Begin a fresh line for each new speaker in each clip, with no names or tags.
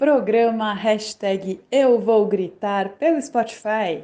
programa hashtag Eu Vou Gritar pelo Spotify.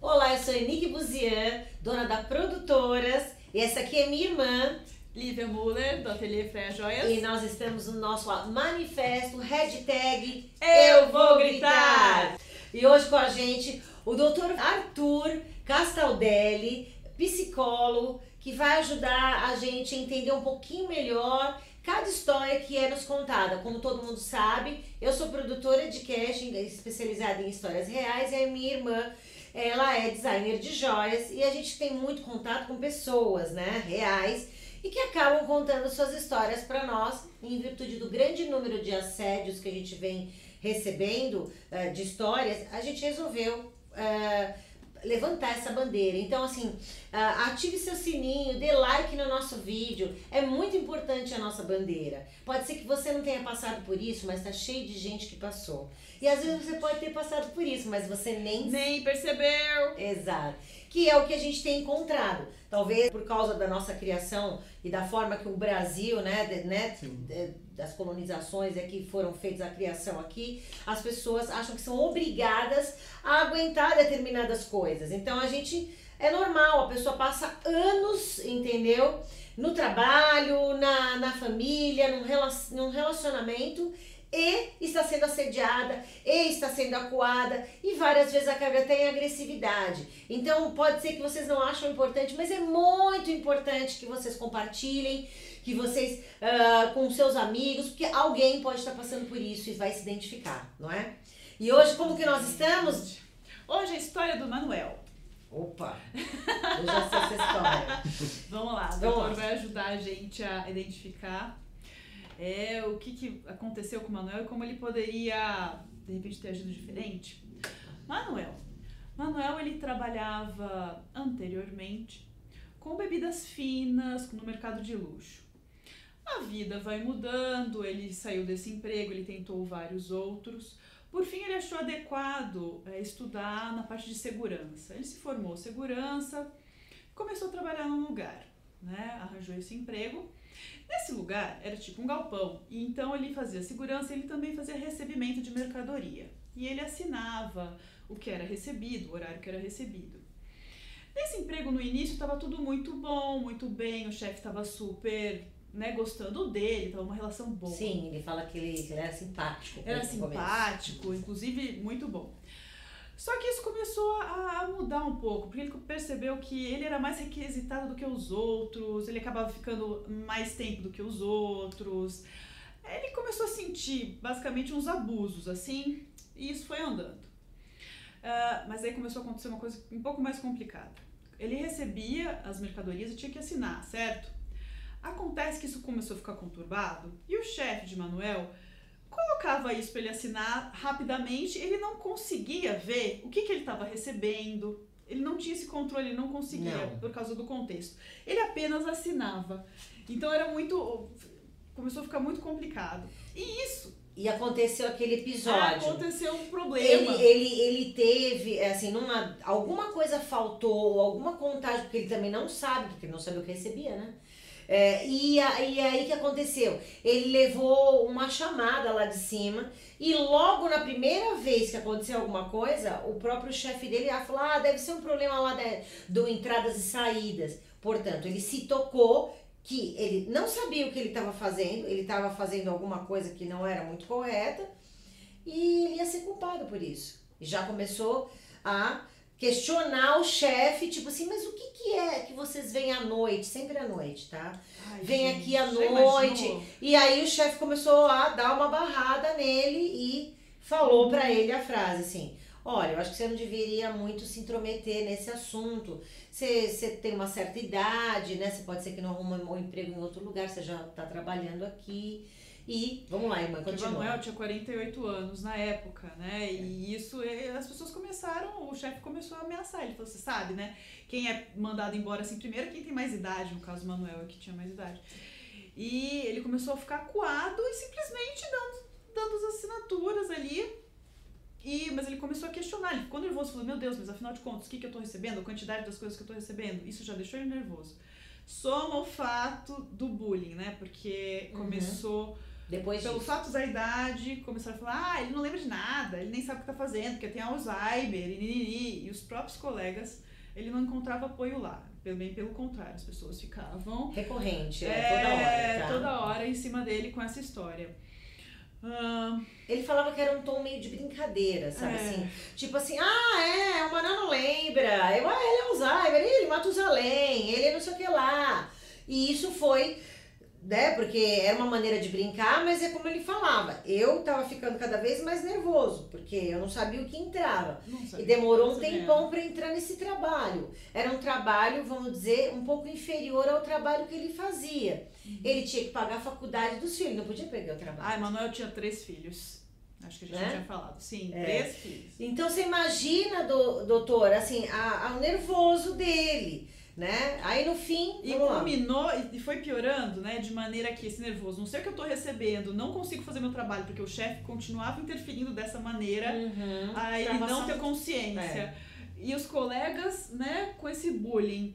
Olá, eu sou Nick Buzian, dona da Produtoras, e essa aqui é minha irmã,
Lívia Muller, do Ateliê Freia Joias.
E nós estamos no nosso manifesto, hashtag
Eu Vou Gritar.
E hoje com a gente o doutor Arthur Castaldelli, psicólogo, que vai ajudar a gente a entender um pouquinho melhor cada história que é nos contada. Como todo mundo sabe, eu sou produtora de casting especializada em histórias reais e a minha irmã ela é designer de joias e a gente tem muito contato com pessoas, né, reais e que acabam contando suas histórias para nós em virtude do grande número de assédios que a gente vem recebendo uh, de histórias, a gente resolveu uh, levantar essa bandeira. Então, assim, uh, ative seu sininho, dê like no nosso vídeo. É muito importante a nossa bandeira. Pode ser que você não tenha passado por isso, mas tá cheio de gente que passou. E às vezes você pode ter passado por isso, mas você nem
nem percebeu.
Exato. Que é o que a gente tem encontrado. Talvez por causa da nossa criação e da forma que o Brasil, né, de, né das colonizações é que foram feitas a criação aqui, as pessoas acham que são obrigadas a aguentar determinadas coisas. Então a gente é normal, a pessoa passa anos, entendeu? No trabalho, na, na família, num, num relacionamento e está sendo assediada, e está sendo acuada, e várias vezes acaba até em agressividade. Então pode ser que vocês não acham importante, mas é muito importante que vocês compartilhem, que vocês uh, com seus amigos, porque alguém pode estar passando por isso e vai se identificar, não é? E hoje como que nós estamos?
Hoje a história do Manuel.
Opa! Eu já sei essa história.
Vamos lá, o doutor vai ajudar a gente a identificar é o que, que aconteceu com o Manuel e como ele poderia, de repente, ter agido diferente. Manuel. Manuel, ele trabalhava anteriormente com bebidas finas no mercado de luxo. A vida vai mudando, ele saiu desse emprego, ele tentou vários outros. Por fim, ele achou adequado é, estudar na parte de segurança. Ele se formou segurança, começou a trabalhar num lugar, né? arranjou esse emprego Nesse lugar era tipo um galpão, e então ele fazia segurança, ele também fazia recebimento de mercadoria. E ele assinava o que era recebido, o horário que era recebido. Nesse emprego no início estava tudo muito bom, muito bem, o chefe estava super né, gostando dele, estava uma relação boa.
Sim, ele fala que ele, que ele era simpático.
Era simpático, começo. inclusive muito bom. Só que isso começou a, a, mudar um pouco, porque ele percebeu que ele era mais requisitado do que os outros, ele acabava ficando mais tempo do que os outros. Ele começou a sentir basicamente uns abusos, assim, e isso foi andando. Uh, mas aí começou a acontecer uma coisa um pouco mais complicada. Ele recebia as mercadorias e tinha que assinar, certo? Acontece que isso começou a ficar conturbado e o chefe de Manuel colocava isso para ele assinar rapidamente, ele não conseguia ver o que, que ele estava recebendo. Ele não tinha esse controle, ele não conseguia não. por causa do contexto. Ele apenas assinava. Então era muito. Começou a ficar muito complicado. E isso.
E aconteceu aquele episódio.
Aconteceu um problema.
Ele, ele, ele teve, assim, numa, alguma coisa faltou, alguma contagem, porque ele também não sabe, porque ele não sabia o que recebia, né? É, e, a, e aí que aconteceu? Ele levou uma chamada lá de cima e logo na primeira vez que aconteceu alguma coisa, o próprio chefe dele falou: ah, deve ser um problema lá de, do entradas e saídas. Portanto, ele se tocou que ele não sabia o que ele estava fazendo, ele estava fazendo alguma coisa que não era muito correta e ele ia ser culpado por isso. E já começou a questionar o chefe, tipo assim, mas o que, que é que vocês vêm à noite? Sempre à noite, tá? Ai, Vem gente, aqui à noite. E aí o chefe começou a dar uma barrada nele e falou para ele a frase assim: Olha, eu acho que você não deveria muito se intrometer nesse assunto. Você, você tem uma certa idade, né? Você pode ser que não arruma um emprego em outro lugar, você já está trabalhando aqui. E, vamos lá, irmã, continua.
O Manuel tinha 48 anos na época, né? E isso, as pessoas começaram, o chefe começou a ameaçar. Ele falou, você sabe, né? Quem é mandado embora assim primeiro, quem tem mais idade, no caso o Manuel é que tinha mais idade. E ele começou a ficar coado e simplesmente dando, dando as assinaturas ali. E, mas ele começou a questionar, ele ficou nervoso, falou, meu Deus, mas afinal de contas, o que, que eu tô recebendo? A quantidade das coisas que eu tô recebendo? Isso já deixou ele nervoso. Soma o fato do bullying, né? Porque uhum. começou... Uhum
Depois
Pelo
disso.
fato da idade, começaram a falar, ah, ele não lembra de nada, ele nem sabe o que tá fazendo, porque tem Alzheimer, e, nini, e os próprios colegas, ele não encontrava apoio lá. Pelo bem pelo contrário, as pessoas ficavam
Recorrente, é,
é,
toda hora. Tá?
toda hora em cima dele com essa história. Ah,
Ele falava que era um tom meio de brincadeira, sabe
É.
assim? Tipo assim, ah, é, o Maná não lembra. Eu, ah, ele é Alzheimer, ele Matusalém, ele é não sei o que lá. E isso foi, né, porque era uma maneira de brincar, mas é como ele falava. Eu tava ficando cada vez mais nervoso, porque eu não sabia o que entrava. E demorou um tempão para entrar nesse trabalho. Era um trabalho, vamos dizer, um pouco inferior ao trabalho que ele fazia. Ele tinha que pagar a faculdade dos filhos, não podia perder o trabalho.
Ah, Emanuel tinha três filhos. Acho que a gente
Né?
tinha falado. Sim,
É.
três filhos.
Então você imagina, do, doutor, assim, a, a- o nervoso dele, né? Aí no fim,
E culminou e foi piorando, né? De maneira que esse nervoso, não sei o que eu tô recebendo, não consigo fazer meu trabalho, porque o chefe continuava interferindo dessa maneira,
Uhum.
a ele
Pra
não ter consciência.
É.
E os colegas, né, com esse bullying.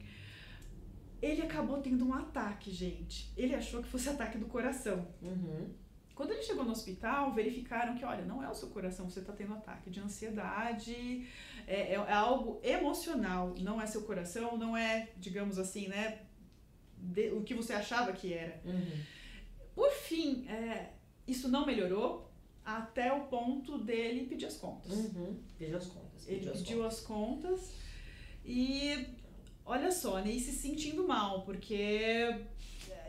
Ele acabou tendo um ataque, gente. Ele achou que fosse ataque do coração.
Uhum.
Quando ele chegou no hospital, verificaram que, olha, não é o seu coração, você está tendo ataque de ansiedade, é, é- é algo emocional, não é seu coração, não é, digamos assim, né, de- o que você achava que era.
Uhum.
Por fim, é, isso não melhorou até o ponto dele pedir as contas.
Uhum. Pediu as contas.
Ele
pediu as
pediu as contas e olha só, né? E se sentindo mal, porque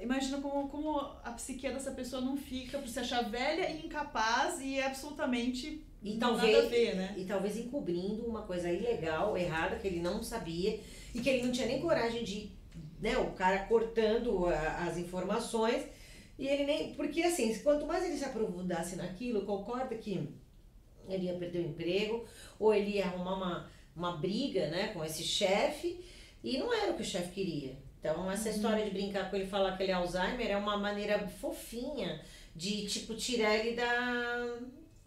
imagina como, como a psique dessa pessoa não fica por se achar velha e incapaz e absolutamente
E
nada
talvez-
a ver, né?
E talvez encobrindo uma coisa ilegal, errada, que ele não sabia e que ele não tinha nem coragem de, né, o cara cortando a- as informações e ele nem, porque assim, quanto mais ele se aprofundasse naquilo, concorda que ele ia perder o emprego ou ele ia arrumar uma, uma briga, né, com esse chefe e não era o que o chefe queria. Então, essa história de brincar com ele e falar que ele é Alzheimer é uma maneira fofinha de, tipo, tirar ele da,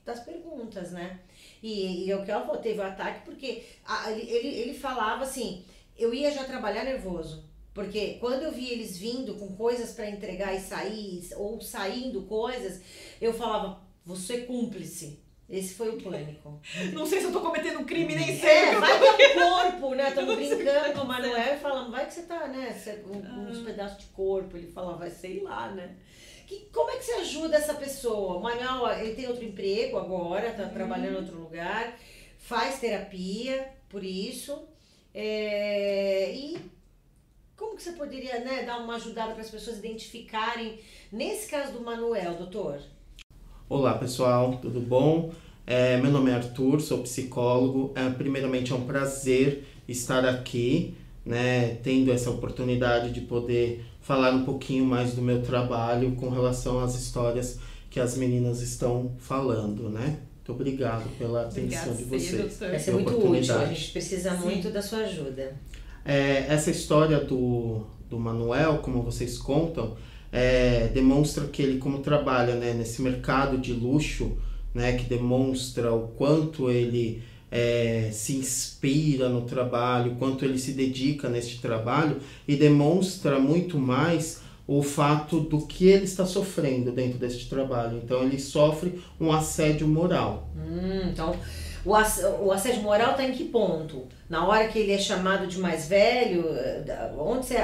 das perguntas, né? E, e é o que falou, teve o ataque porque a- ele, ele, falava assim, eu ia já trabalhar nervoso. Porque quando eu vi eles vindo com coisas para entregar e sair, ou saindo coisas, eu falava, você é cúmplice. Esse foi o pânico.
Não sei se eu tô cometendo um crime, nem sei.
É, vai que é corpo, né? Estamos brincando com o Manuel e falando, vai que você tá, né? Você- um- uns pedaços de corpo. Ele falava, vai sei lá, né? Que, como é que você ajuda essa pessoa? O Manuel, ele tem outro emprego agora, tá trabalhando em outro lugar, faz terapia, por isso. É, e como que você poderia né, dar uma ajudada para as pessoas identificarem, nesse caso do Manuel, doutor?
Olá pessoal, tudo bom? É, meu nome é Arthur, sou psicólogo. É, primeiramente é um prazer estar aqui, né, tendo essa oportunidade de poder falar um pouquinho mais do meu trabalho com relação às histórias que as meninas estão falando, né? Muito obrigado pela atenção
Obrigada,
de vocês.
doutor.
Vai ser muito útil, a
oportunidade.
gente precisa
Sim.
muito da sua ajuda.
É, essa história do, do Manuel, como vocês contam, é, demonstra que ele como trabalha né, nesse mercado de luxo, né, que demonstra o quanto ele é, se inspira no trabalho, o quanto ele se dedica neste trabalho e demonstra muito mais o fato do que ele está sofrendo dentro deste trabalho. Então ele sofre um assédio moral.
Hum, então, o, ass- o assédio moral está em que ponto? Na hora que ele é chamado de mais velho, eh, onde você.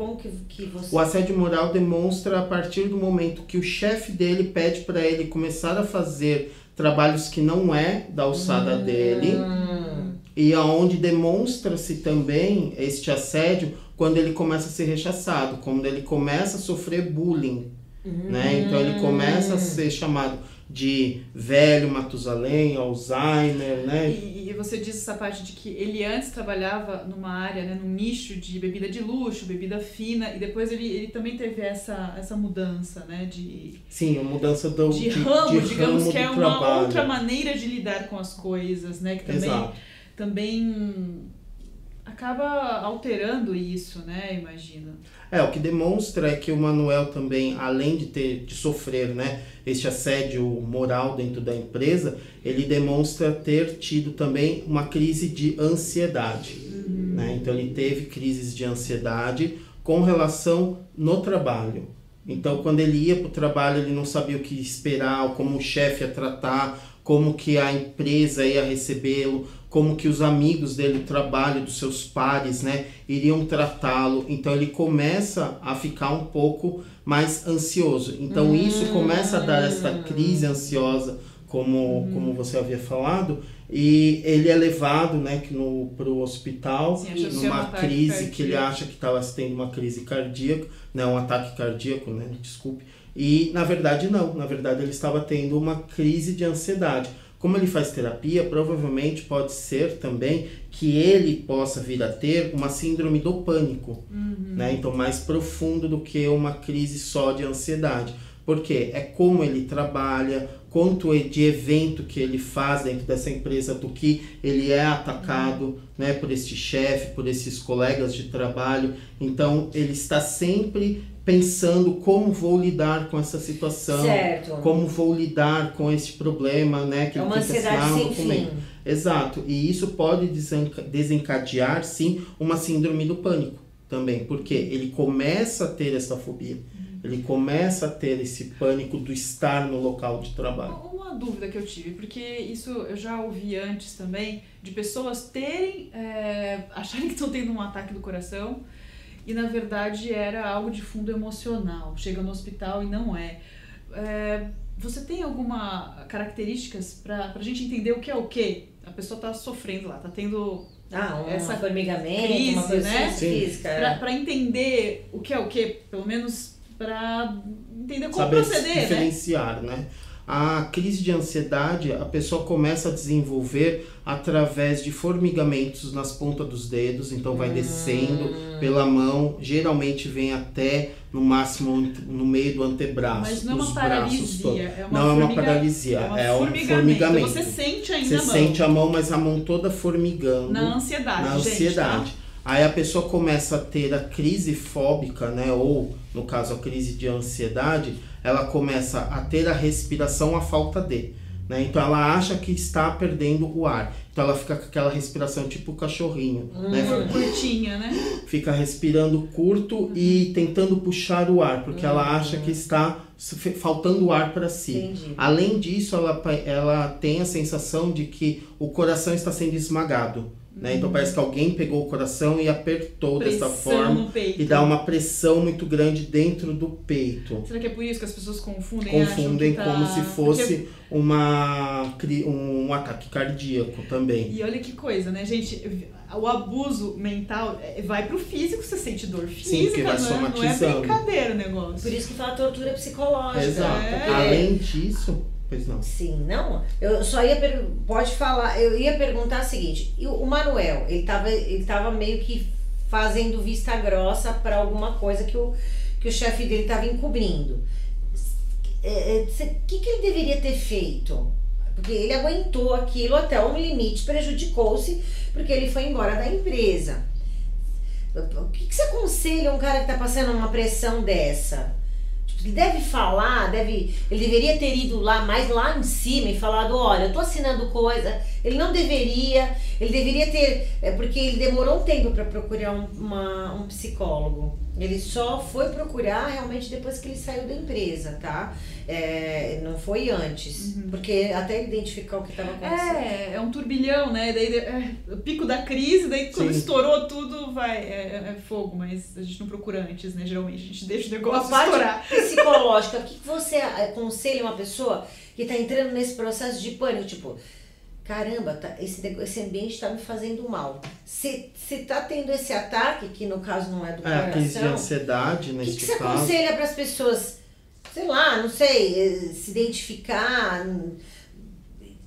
Como que, que você.
O assédio moral demonstra a partir do momento que o chefe dele pede para ele começar a fazer trabalhos que não é da alçada dele
Hum,
e aonde demonstra-se também este assédio quando ele começa a ser rechaçado, quando ele começa a sofrer bullying, né? Então ele começa a ser chamado de velho Matusalém, Alzheimer, né?
E, e você disse essa parte de que ele antes trabalhava numa área, né, num nicho de bebida de luxo, bebida fina, e depois ele, ele também teve essa, essa mudança, né, de,
Sim, a mudança do
de ramo, digamos
ramo
que é uma
trabalho.
outra maneira de lidar com as coisas, né, que também,
Exato.
também acaba alterando isso, né, imagina.
É, o que demonstra é que o Manuel também, além de ter de sofrer, né, este assédio moral dentro da empresa, ele demonstra ter tido também uma crise de ansiedade, né? Então ele teve crises de ansiedade com relação no trabalho, Então, quando ele ia para o trabalho, ele não sabia o que esperar, como o chefe ia tratar, como que a empresa ia recebê-lo, como que os amigos dele do trabalho, dos seus pares, né, iriam tratá-lo. Então ele começa a ficar um pouco mais ansioso. Então hum. isso começa a dar essa crise ansiosa, como, hum. como você havia falado, e ele é levado né, para o hospital Sim, numa crise cardíaco. que ele acha que estava tendo uma crise cardíaca, né, um ataque cardíaco, né, desculpe. E na verdade não, na verdade ele estava tendo uma crise de ansiedade. Como ele faz terapia, provavelmente pode ser também que ele possa vir a ter uma síndrome do pânico, uhum. né? Então mais profundo do que uma crise só de ansiedade. Porque é como ele trabalha, quanto de evento que ele faz dentro dessa empresa, do que ele é atacado uhum. né, por este chefe, por esses colegas de trabalho. Então ele está sempre pensando como vou lidar com essa situação,
certo.
como vou lidar com esse problema, né? Que
é uma ansiedade sem fim.
Exato, e isso pode desencadear, sim, uma síndrome do pânico também, porque ele começa a ter essa fobia, ele começa a ter esse pânico do estar no local de trabalho.
Uma dúvida que eu tive, porque isso eu já ouvi antes também, de pessoas terem, é, acharem que estão tendo um ataque do coração, e na verdade era algo de fundo emocional. Chega no hospital e não é. é você tem alguma características para a gente entender o que é o que? A pessoa está sofrendo lá, está tendo
ah, um essa formigamento, crise, uma coisa
né? física. Para entender o que é o que, pelo menos para entender como
Saber
proceder,
né? diferenciar, né? né? A crise de ansiedade a pessoa começa a desenvolver através de formigamentos nas pontas dos dedos, então vai descendo pela mão, geralmente vem até no máximo no meio do antebraço,
Mas não é uma paralisia,
é uma não é uma paralisia, é, uma é um formigamento.
Você sente ainda
você a mão. sente a mão, mas a mão toda formigando.
Na ansiedade,
Na ansiedade. Gente, tá? Aí a pessoa começa a ter a crise fóbica, né? Ou, no caso, a crise de ansiedade, ela começa a ter a respiração à falta de. Né? Então ela acha que está perdendo o ar. Então ela fica com aquela respiração tipo cachorrinho.
Hum,
né?
Curtinha, né?
Fica respirando curto uhum. e tentando puxar o ar, porque uhum. ela acha que está faltando ar para si.
Entendi.
Além disso, ela, ela tem a sensação de que o coração está sendo esmagado. Né? Então parece que alguém pegou o coração e apertou
pressão
dessa forma e dá uma pressão muito grande dentro do peito.
Será que é por isso que as pessoas confundem?
Confundem
tá...
como se fosse Porque... uma, um ataque cardíaco também.
E olha que coisa, né, gente? O abuso mental é, vai pro físico, você sente dor física, Sim, vai não, é, não é brincadeira o negócio.
Por isso que fala tortura psicológica.
Exato.
É.
Além disso, Pois não.
Sim, não. Eu só ia per... pode falar, eu ia perguntar o seguinte, o Manuel, ele tava, ele tava meio que fazendo vista grossa para alguma coisa que o, que o chefe dele estava encobrindo. O é, é, que, que ele deveria ter feito? Porque ele aguentou aquilo até um limite, prejudicou-se, porque ele foi embora da empresa. O que, que você aconselha um cara que está passando uma pressão dessa? Ele deve falar, deve, ele deveria ter ido lá mais lá em cima e falado, olha, eu tô assinando coisa. Ele não deveria, ele deveria ter, é porque ele demorou um tempo para procurar um, uma, um psicólogo. Ele só foi procurar realmente depois que ele saiu da empresa, tá? É, não foi antes. Uhum. Porque até identificar o que estava acontecendo.
É, é um turbilhão, né? Daí é, o pico da crise, daí quando Sim. estourou tudo, vai. É, é, fogo, mas a gente não procura antes, né? Geralmente a gente deixa o negócio
a parte
estourar.
psicológica, o que você aconselha uma pessoa que está entrando nesse processo de pânico? Tipo, caramba, tá, esse, esse ambiente está me fazendo mal. Se, se tá tendo esse ataque, que no caso não é do é, coração...
crise de ansiedade,
nesse O que, que você aconselha para as pessoas, sei lá, não sei, eh, se identificar,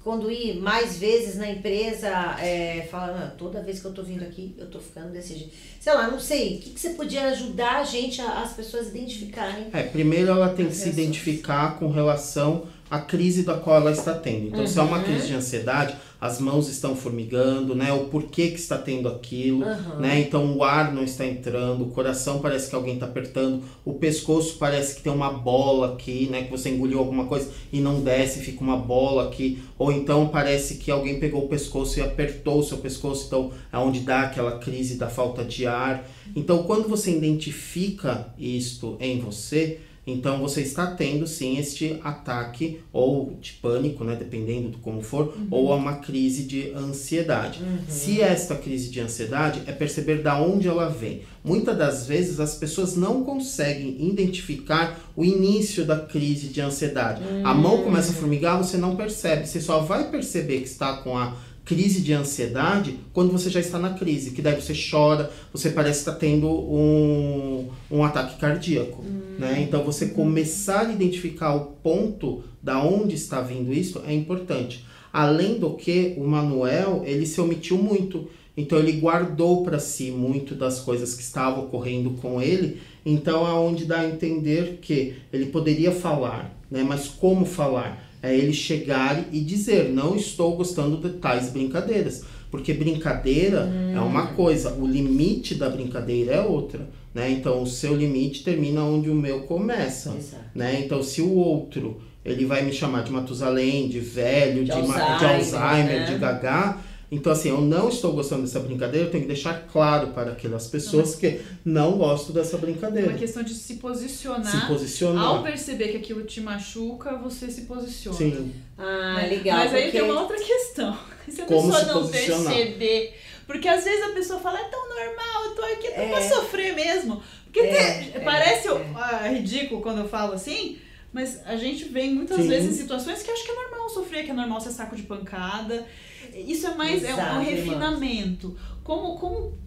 quando ir mais vezes na empresa, é, ah, toda vez que eu tô vindo aqui, eu tô ficando desse jeito. Sei lá, não sei, o que, que você podia ajudar a gente, a, as pessoas identificarem?
É, primeiro ela tem que se identificar com relação a crise da qual ela está tendo. Então, uhum. se é uma crise de ansiedade, as mãos estão formigando, né? O porquê que está tendo aquilo, uhum. né? Então, o ar não está entrando, o coração parece que alguém está apertando, o pescoço parece que tem uma bola aqui, né? Que você engoliu alguma coisa e não desce, fica uma bola aqui. Ou então parece que alguém pegou o pescoço e apertou o seu pescoço, então é onde dá aquela crise da falta de ar. Então, quando você identifica isto em você, Então você está tendo sim este ataque ou de pânico, né, dependendo de como for, uhum. ou uma crise de ansiedade. Uhum. Se esta crise de ansiedade é perceber da onde ela vem. Muitas das vezes as pessoas não conseguem identificar o início da crise de ansiedade. Uhum. A mão começa a formigar, você não percebe. Você só vai perceber que está com a crise de ansiedade quando você já está na crise, que daí você chora, você parece estar tendo um, um ataque cardíaco, hum. né? Então você começar a identificar o ponto da onde está vindo isso é importante. Além do que, o Manuel, ele se omitiu muito. Então ele guardou para si muito das coisas que estavam ocorrendo com ele. Então aonde dá a entender que ele poderia falar, né? Mas como falar? É ele chegar e dizer: não estou gostando de tais brincadeiras. Porque brincadeira hum. é uma hum. coisa, o limite da brincadeira é outra. Né? Então, o seu limite termina onde o meu começa. Né? Então, se o outro ele vai me chamar de Matusalém, de velho, de, de Alzheimer, de, Alzheimer, né? de Gagá, então, assim, eu não estou gostando dessa brincadeira, eu tenho que deixar claro para aquelas pessoas não, que não gostam dessa brincadeira. É
uma questão de se posicionar.
Se posicionar.
Ao perceber que aquilo te machuca, você se posiciona.
Sim. Ah, né? legal.
Mas aí tem uma outra questão. Se a Como pessoa não perceber. Porque às vezes a pessoa fala, é tão normal, eu tô aqui é. pra sofrer mesmo. Porque é, é, parece é. ridículo quando eu falo assim, mas a gente vem muitas Sim. vezes em situações que acho que é normal sofrer, que é normal ser saco de pancada. Isso é mais Exato, é um, refinamento. Como, como,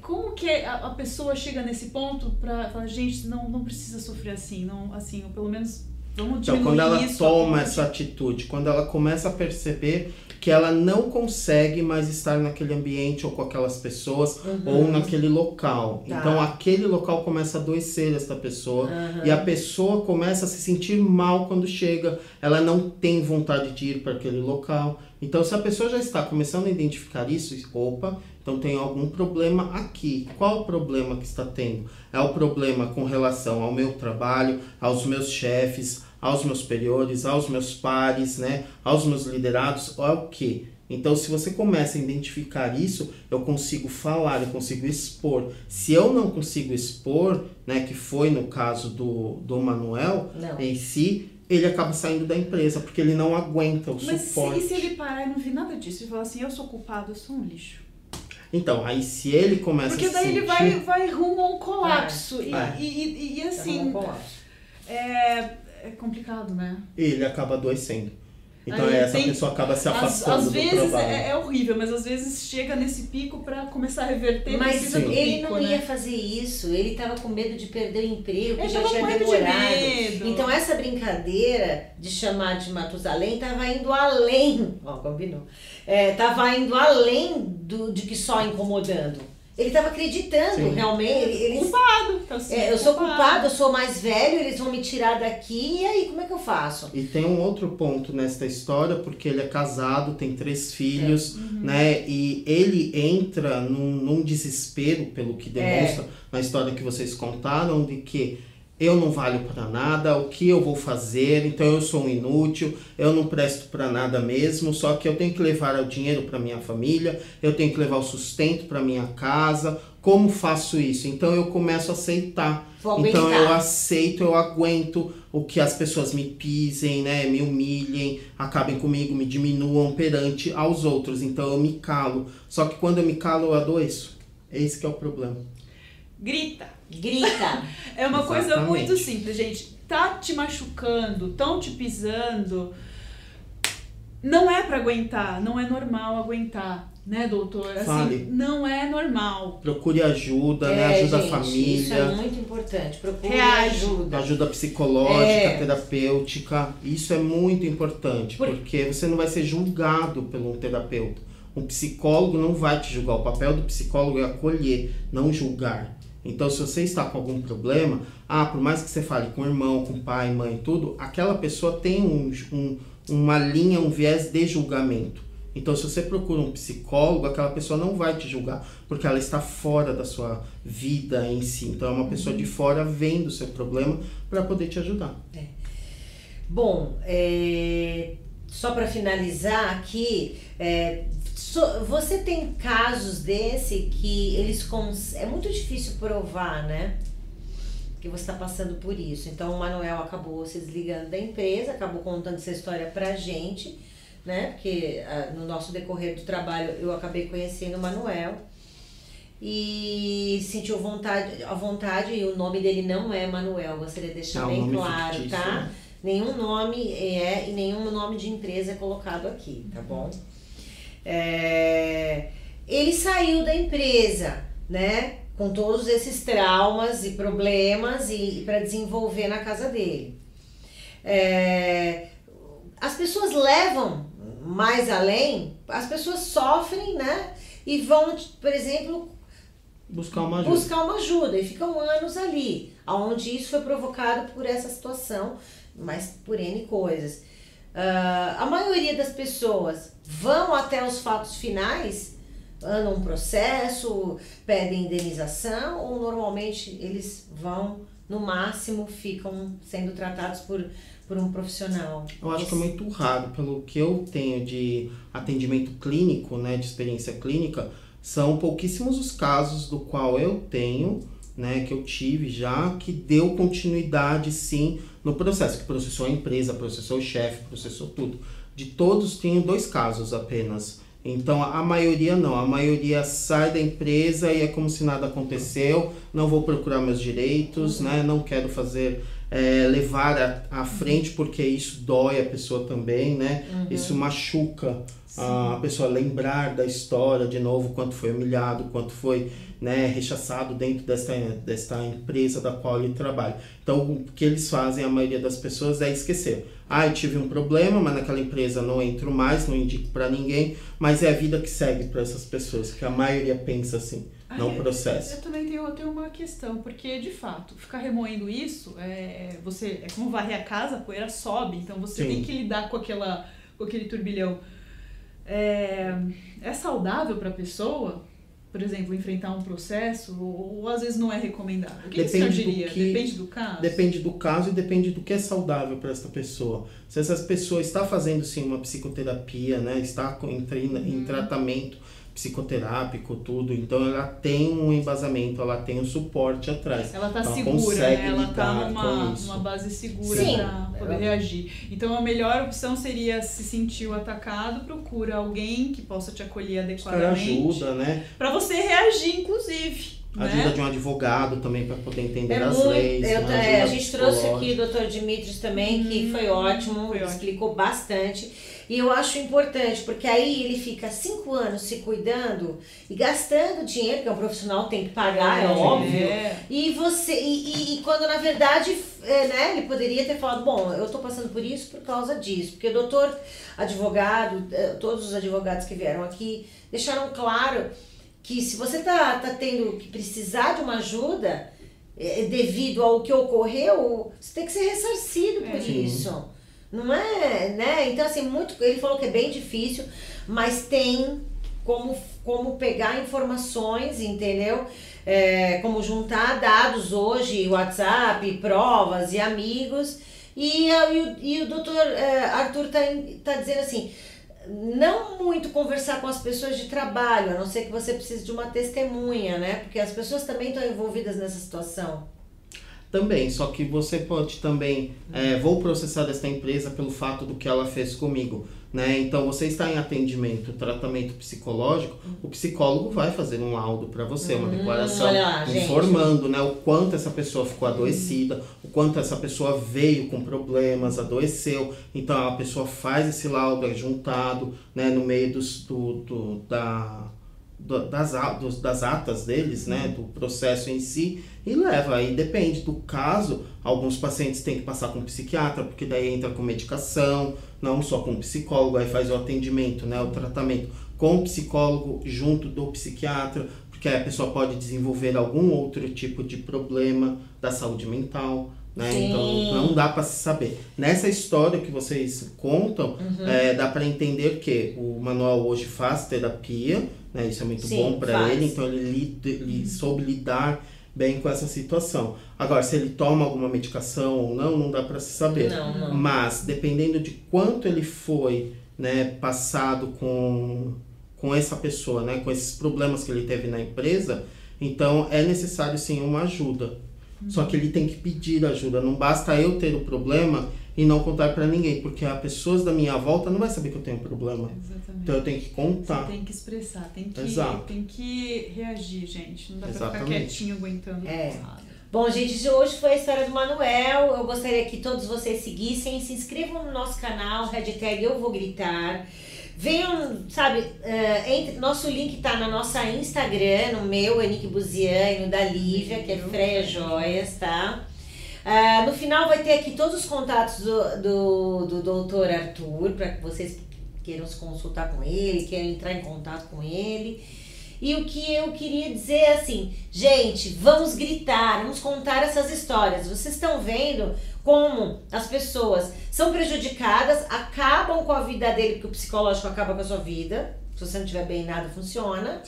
como que a, a pessoa chega nesse ponto para falar, gente, não, não precisa sofrer assim, não, assim, ou pelo menos vamos
então, quando ela isso, toma essa atitude, quando ela começa a perceber que ela não consegue mais estar naquele ambiente ou com aquelas pessoas uhum. ou naquele local. Tá. Então aquele local começa a adoecer essa pessoa uhum. e a pessoa começa a se sentir mal quando chega. Ela não tem vontade de ir para aquele local. Então se a pessoa já está começando a identificar isso, opa, então tem algum problema aqui. Qual o problema que está tendo? É o problema com relação ao meu trabalho, aos meus chefes, aos meus superiores, aos meus pares, né, aos meus liderados, ou ao que? Então, se você começa a identificar isso, eu consigo falar, eu consigo expor. Se eu não consigo expor, né, que foi no caso do, do Manuel não. em si, ele acaba saindo da empresa, porque ele não aguenta o Mas suporte.
Mas se, se ele parar e não vir nada disso e falar assim, eu sou culpado, eu sou um lixo.
Então, aí se ele começa
Porque daí
sentir...
ele vai, vai rumo a um colapso. É. E, é. E, e, e, assim. É um. É, é complicado, né?
Ele acaba adoecendo. Então Aí, essa tem, pessoa acaba se afastando às,
às vezes é, é, horrível, mas às vezes chega nesse pico para começar a reverter.
Mas ele pico, não né? ia fazer isso. Ele tava com medo de perder o emprego, que já tinha demorado. De então essa brincadeira de chamar de Matusalém tava indo além. Ó, combinou. É, tava indo além do, de que só incomodando. Ele estava acreditando Sim. realmente. Ele,
culpado.
Tá é, eu sou culpado, eu sou mais velho, eles vão me tirar daqui, e aí como é que eu faço?
E tem um outro ponto nesta história, porque ele é casado, tem três filhos, é. uhum. né? E ele entra num, num desespero, pelo que demonstra é. na história que vocês contaram, de que eu não valho para nada, o que eu vou fazer, então eu sou um inútil, eu não presto para nada mesmo, só que eu tenho que levar o dinheiro para minha família, eu tenho que levar o sustento para minha casa. Como faço isso? Então eu começo a aceitar. então eu aceito, eu aguento o que as pessoas me pisem, né, me humilhem, acabem comigo, me diminuam perante aos outros. Então eu me calo. Só que quando eu me calo, eu adoeço. Esse que é o problema.
Grita.
Grita.
é uma Exatamente. coisa muito simples, gente. Tá te machucando, tão te pisando. Não é para aguentar, não é normal aguentar, né, doutor? Assim, Fale. não é normal.
Procure ajuda, né? é, né? Ajuda gente, a família. Isso
é muito importante. Procure Reage. ajuda.
Ajuda psicológica, é. terapêutica. Isso é muito importante, Por... porque você não vai ser julgado pelo terapeuta. Um psicólogo não vai te julgar. O papel do psicólogo é acolher, não julgar. Então, se você está com algum problema, ah, por mais que você fale com irmão, com pai, mãe, tudo, aquela pessoa tem um, um, uma linha, um viés de julgamento. Então, se você procura um psicólogo, aquela pessoa não vai te julgar, porque ela está fora da sua vida em si. Então, é uma pessoa de fora vendo o seu problema para poder te ajudar.
É. Bom, é, só para finalizar aqui, é, So, você tem casos desse que eles cons... é muito difícil provar, né? que você está passando por isso. Então o Manuel acabou se desligando da empresa, acabou contando essa história pra gente, né? Porque ah, no nosso decorrer do trabalho eu acabei conhecendo o Manuel e sentiu vontade, a vontade, e o nome dele não é Manuel, gostaria de deixar
É
bem claro, tá?
né?
Nenhum nome é e nenhum nome de empresa é colocado aqui, tá bom? É, ele saiu da empresa, né? Com todos esses traumas e problemas e, para desenvolver na casa dele. É, as pessoas levam mais além, as pessoas sofrem, né? E vão, por exemplo,
Buscar uma ajuda.
buscar uma ajuda e ficam anos ali, aonde isso foi provocado por essa situação, mas por N coisas. Ah, a maioria das pessoas vão até os fatos finais, andam um processo, pedem indenização, ou normalmente eles vão, no máximo, ficam sendo tratados por, por um profissional.
Eu acho que é muito raro, pelo que eu tenho de atendimento clínico, né, de experiência clínica, são pouquíssimos os casos do qual eu tenho, né, que eu tive já, que deu continuidade sim no processo, que processou a empresa, processou o chefe, processou tudo. De todos, tenho dois casos apenas. Então, a maioria não, a maioria sai da empresa e é como se nada aconteceu, não vou procurar meus direitos, né, não quero fazer, é, levar à, frente, porque isso dói a pessoa também, né, isso machuca a pessoa. Lembrar da história de novo, quanto foi humilhado, quanto foi né, rechaçado dentro desta, desta empresa da qual ele trabalha. Então, o que eles fazem, a maioria das pessoas, é esquecer. Ah, eu tive um problema, mas naquela empresa não entro mais, não indico para ninguém, mas é a vida que segue para essas pessoas, que a maioria pensa assim, não
Aí,
processa.
Eu também tenho, tenho uma questão, porque de fato, ficar remoendo isso, é, você, é como varrer a casa, a poeira sobe, então você
Sim.
tem que lidar com, aquela, com aquele turbilhão. É, é saudável para a pessoa, por exemplo, enfrentar um processo, ou, ou às vezes não é recomendável? O que,
Depende do
diria?
que-
Depende do caso?
Depende do caso e depende do que é saudável para essa pessoa. Se essa pessoa está fazendo sim uma psicoterapia, né, está com- em, em
Uhum.
tratamento psicoterápico, tudo, então ela tem um embasamento, ela tem um suporte atrás.
Ela tá
Ela
segura,
consegue
né? Ela tá numa,
com isso.
numa base segura
Sim.
pra poder
Ela-
reagir. Então a melhor opção seria se sentiu atacado, procura alguém que possa te acolher adequadamente.
ajuda, né?
Pra você reagir, inclusive.
Ajuda
né?
de um advogado também para poder entender
É
as
muito,
leis.
eu-
uma
é, a gente trouxe aqui o Dr. Dimitris também, que
Hum,
foi ótimo,
foi ótimo.
explicou bastante. E eu acho importante, porque aí ele fica cinco anos se cuidando e gastando dinheiro, que é um profissional tem que pagar, é,
É.
óbvio. E você, e, e- e quando na verdade, é, né, ele poderia ter falado, bom, eu tô passando por isso por causa disso. Porque o doutor advogado, eh, todos os advogados que vieram aqui, deixaram claro que se você tá, tá tendo que precisar de uma ajuda eh, devido ao que ocorreu, você tem que ser ressarcido por
É.
Isso. Não é, né? Então, assim, muito. Ele falou que é bem difícil, mas tem como, como pegar informações, entendeu? É, como juntar dados hoje, WhatsApp, provas e amigos. E, e, e o doutor é, Arthur tá, tá dizendo assim, não muito conversar com as pessoas de trabalho, a não ser que você precise de uma testemunha, né? Porque as pessoas também estão envolvidas nessa situação.
Também, só que você pode também, é, vou processar esta empresa pelo fato do que ela fez comigo, né? Então você está em atendimento, tratamento psicológico, o psicólogo vai fazer um laudo para você, uma
Hum,
declaração
lá,
informando, né, o quanto essa pessoa ficou adoecida, o quanto essa pessoa veio com problemas, adoeceu. Então a pessoa faz esse laudo é juntado, né, no meio dos, do, do- da do- das, dos- das atas deles, né, do processo em si, e leva. Aí depende do caso. Alguns pacientes têm que passar com psiquiatra, porque daí entra com medicação, não só com psicólogo, aí faz o atendimento, né, o tratamento com o psicólogo junto do psiquiatra, porque aí a pessoa pode desenvolver algum outro tipo de problema da saúde mental. Né? Então não dá para se saber. Nessa história que vocês contam,
Uhum.
é, dá para entender que o Manuel hoje faz terapia, né? Isso é muito
Sim,
bom para ele, então ele, lida- ele soube lidar bem com essa situação. Agora, se ele toma alguma medicação ou não, não dá para se saber.
Não, não.
Mas dependendo de quanto ele foi, né, passado com com essa pessoa, né, com esses problemas que ele teve na empresa, então é necessário sim uma ajuda. Só que ele tem que pedir ajuda. Não basta eu ter o problema e não contar para ninguém, porque as pessoas da minha volta não vai saber que eu tenho problema.
Exatamente.
Então eu tenho que contar.
Você tem que expressar, tem que,
Exato.
tem que reagir, gente. Não dá pra
Exatamente.
ficar quietinho aguentando
É.
nada.
Bom, gente, hoje foi a história do Manuel. Eu gostaria que todos vocês seguissem, se inscrevam no nosso canal, hashtag Eu Vou Gritar. Venham, sabe, eh, entre, nosso link tá na nossa Instagram, no meu, Enique Buzian, e no da Lívia, que é Freia Joias, tá? Ah, no final vai ter aqui todos os contatos do, do, do doutor Arthur, para que vocês queiram se consultar com ele, queiram entrar em contato com ele. E o que eu queria dizer é assim, gente, vamos gritar, vamos contar essas histórias. Vocês estão vendo como as pessoas são prejudicadas, acabam com a vida dele, porque o psicológico acaba com a sua vida. Se você não estiver bem, nada funciona,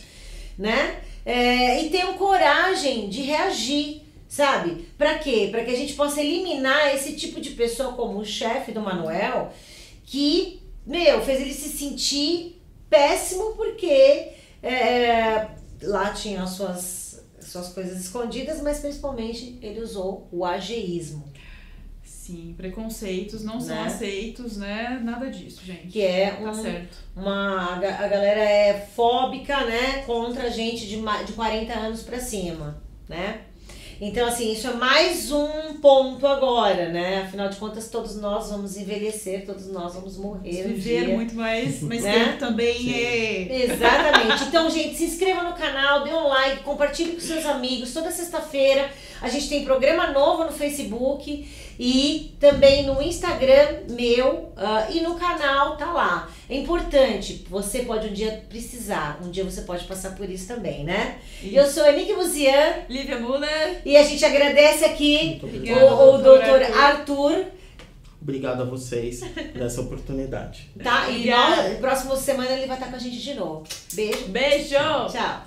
né? É, e tenham coragem de reagir, sabe? Pra quê? Pra que a gente possa eliminar esse tipo de pessoa como o chefe do Manuel, que, meu, fez ele se sentir péssimo porque é, lá tinha as suas, suas coisas escondidas, mas principalmente ele usou o ageísmo,
Sim, preconceitos não são
Né?
aceitos, né? Nada disso, gente.
que é
Tá
um,
certo.
uma. A ga- a galera é fóbica, né? Contra gente de, de 40 anos pra cima, né? Então, assim, isso é mais um ponto agora, né? Afinal de contas, todos nós vamos envelhecer, todos nós vamos morrer um
Viver
dia.
muito mais, mais
Né?
tempo também
Sim.
é.
Exatamente. Então, gente, se inscreva no canal, dê um like, compartilhe com seus amigos. Toda sexta-feira a gente tem programa novo no Facebook e também no Instagram meu ah, e no canal tá lá. É importante, você pode um dia precisar, um dia você pode passar por isso também, né?
E-
Eu sou a Nick Buzian
Lívia Muller.
e a gente agradece aqui o, o doutor Arthur,
Obrigado a vocês por essa oportunidade.
tá? E nós, próxima semana ele vai estar com a gente de novo. Beijo.
Beijo!
Tchau.